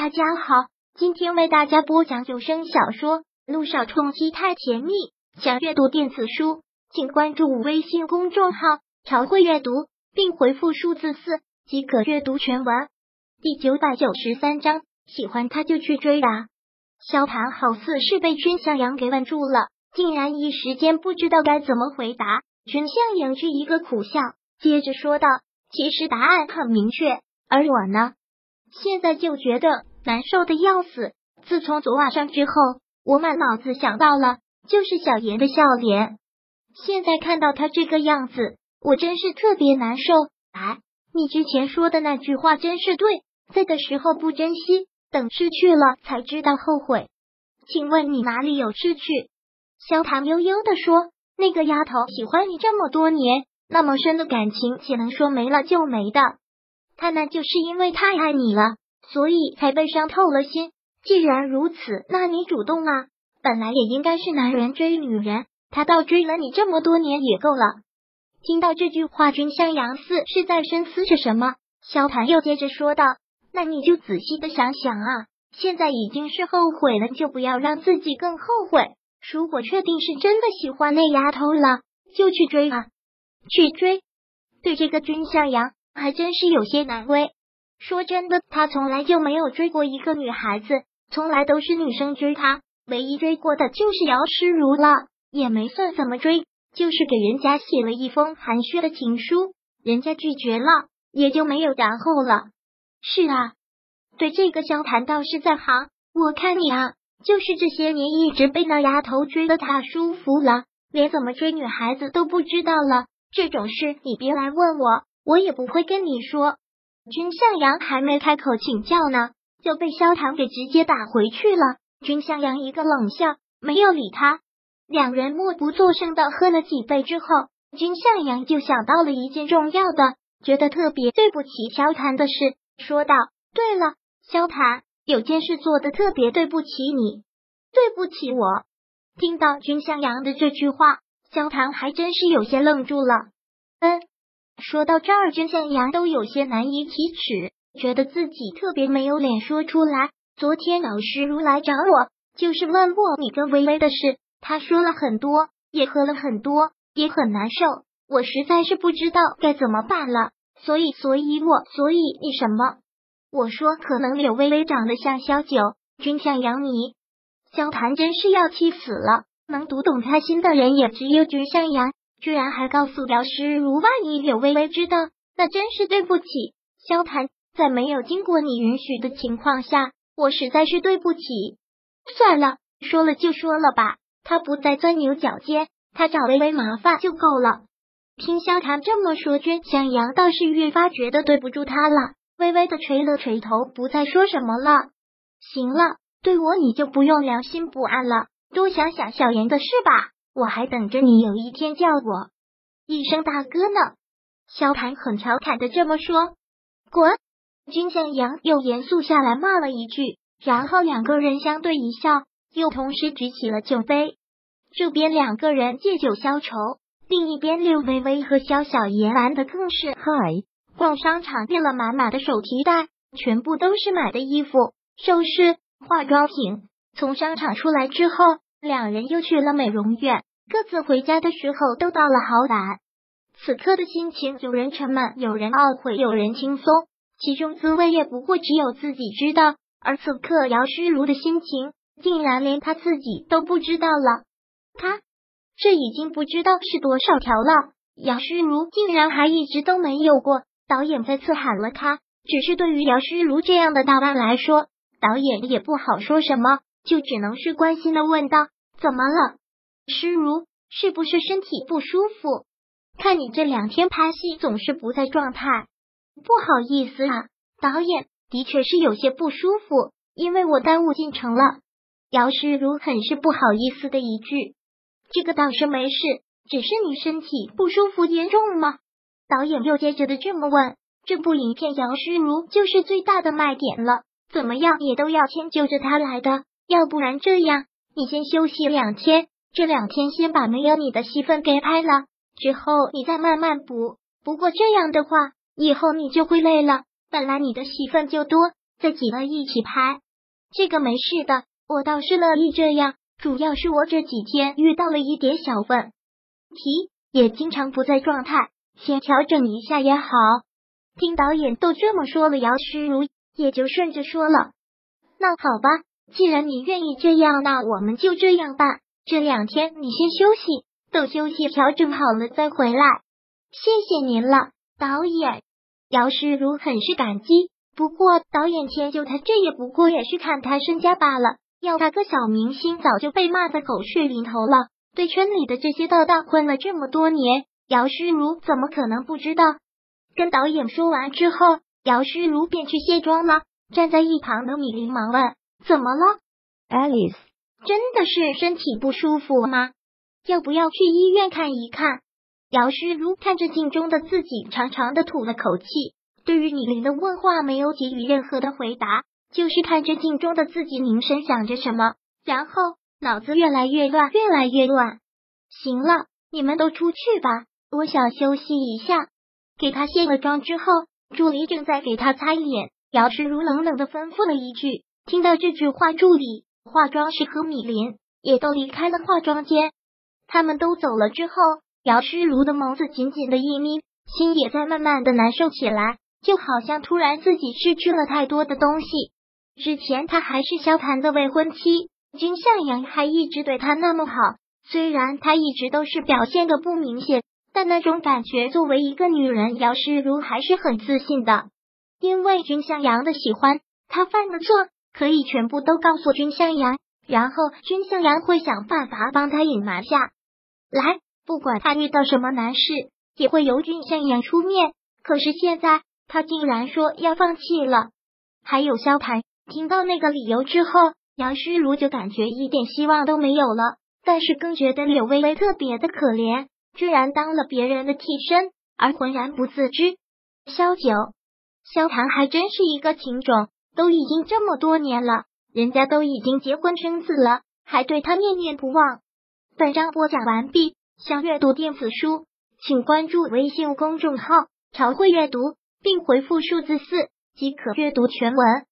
大家好，今天为大家播讲有声小说《路上冲击太甜蜜》。想阅读电子书，请关注微信公众号“朝会阅读”，并回复数字四即可阅读全文。第九百九十三章，喜欢他就去追啊！萧谈好似是被君向阳给问住了，竟然一时间不知道该怎么回答。君向阳却一个苦笑，接着说道：“其实答案很明确，而我呢？”现在就觉得难受的要死。自从昨晚上之后，我满脑子想到了就是小妍的笑脸。现在看到他这个样子，我真是特别难受。哎，你之前说的那句话真是对，在的时候不珍惜，等失去了才知道后悔。请问你哪里有失去？萧唐悠悠的说：“那个丫头喜欢你这么多年，那么深的感情，岂能说没了就没的？”她那就是因为太爱你了，所以才被伤透了心。既然如此，那你主动啊！本来也应该是男人追女人，他倒追了你这么多年也够了。听到这句话，君向阳似是在深思着什么。萧谈又接着说道：“那你就仔细的想想啊，现在已经是后悔了，就不要让自己更后悔。如果确定是真的喜欢那丫头了，就去追啊，去追。对这个君向阳。”还真是有些难为。说真的，他从来就没有追过一个女孩子，从来都是女生追他。唯一追过的就是姚诗如了，也没算怎么追，就是给人家写了一封含蓄的情书，人家拒绝了，也就没有然后了。是啊，对这个萧谈倒是在行。我看你啊，就是这些年一直被那丫头追的太舒服了，连怎么追女孩子都不知道了。这种事你别来问我。我也不会跟你说。君向阳还没开口请教呢，就被萧唐给直接打回去了。君向阳一个冷笑，没有理他。两人默不作声的喝了几杯之后，君向阳就想到了一件重要的，觉得特别对不起萧谈的事，说道：“对了，萧谈，有件事做的特别对不起你，对不起我。”听到君向阳的这句话，萧唐还真是有些愣住了。嗯。说到这儿，君向阳都有些难以启齿，觉得自己特别没有脸说出来。昨天老师如来找我，就是问过你跟微微的事。他说了很多，也喝了很多，也很难受。我实在是不知道该怎么办了，所以，所以我，所以你什么？我说可能柳微微长得像萧九。君向阳，你萧谈真是要气死了。能读懂他心的人也只有君向阳。居然还告诉姚诗如，万一柳微微知道，那真是对不起。萧谈，在没有经过你允许的情况下，我实在是对不起。算了，说了就说了吧。他不再钻牛角尖，他找微微麻烦就够了。听萧谈这么说，君向阳倒是越发觉得对不住他了，微微的垂了垂头，不再说什么了。行了，对我你就不用良心不安了，多想想小妍的事吧。我还等着你有一天叫我一声大哥呢。萧谈很调侃的这么说。滚！君向阳又严肃下来骂了一句，然后两个人相对一笑，又同时举起了酒杯。这边两个人借酒消愁，另一边刘微微和萧小言玩的更是嗨。逛商场垫了满满的手提袋，全部都是买的衣服、首饰、化妆品。从商场出来之后，两人又去了美容院。各自回家的时候都到了好晚，此刻的心情，有人沉闷，有人懊悔，有人轻松，其中滋味也不过只有自己知道。而此刻姚诗如的心情，竟然连他自己都不知道了。他这已经不知道是多少条了。姚诗如竟然还一直都没有过。导演再次喊了他，只是对于姚诗如这样的大腕来说，导演也不好说什么，就只能是关心的问道：“怎么了？”诗如是不是身体不舒服？看你这两天拍戏总是不在状态，不好意思啊，导演的确是有些不舒服，因为我耽误进程了。姚诗如很是不好意思的一句，这个倒是没事，只是你身体不舒服严重吗？导演又接着的这么问。这部影片姚诗如就是最大的卖点了，怎么样也都要迁就着他来的，要不然这样，你先休息两天。这两天先把没有你的戏份给拍了，之后你再慢慢补。不过这样的话，以后你就会累了。本来你的戏份就多，再几个一起拍。这个没事的，我倒是乐意这样。主要是我这几天遇到了一点小问题，也经常不在状态，先调整一下也好。听导演都这么说了，姚诗如也就顺着说了。那好吧，既然你愿意这样，那我们就这样办。这两天你先休息，等休息调整好了再回来。谢谢您了，导演。姚诗如很是感激。不过导演迁就他，这也不过也是看他身家罢了。要他个小明星，早就被骂的狗血淋头了。对圈里的这些道道混了这么多年，姚诗如怎么可能不知道？跟导演说完之后，姚诗如便去卸妆了。站在一旁的米林忙问：“怎么了，Alice？真的是身体不舒服吗？要不要去医院看一看？”姚诗如看着镜中的自己，长长的吐了口气。对于李玲的问话，没有给予任何的回答。就是看着镜中的自己，凝神想着什么，然后脑子越来越乱，越来越乱。行了，你们都出去吧，我想休息一下。给他卸了妆之后，助理正在给他擦脸，姚诗如冷冷的吩咐了一句。听到这句话，助理、化妆师和米林也都离开了化妆间。他们都走了之后，姚诗如的眸子紧紧的一眯，心也在慢慢的难受起来，就好像突然自己失去了太多的东西。之前他还是萧谈的未婚妻，君向阳还一直对他那么好。虽然他一直都是表现的不明显，但那种感觉，作为一个女人，姚诗如还是很自信的。因为君向阳的喜欢，他犯的错可以全部都告诉君向阳，然后君向阳会想办法帮他隐瞒下来。不管他遇到什么难事，也会由君向阳出面。可是现在他竟然说要放弃了，还有萧谈。听到那个理由之后，杨虚如就感觉一点希望都没有了，但是更觉得柳微微特别的可怜，居然当了别人的替身而浑然不自知。萧九、萧谈还真是一个情种，都已经这么多年了，人家都已经结婚生子了，还对他念念不忘。本章播讲完毕，想阅读电子书，请关注微信公众号“朝会阅读”，并回复数字四即可阅读全文。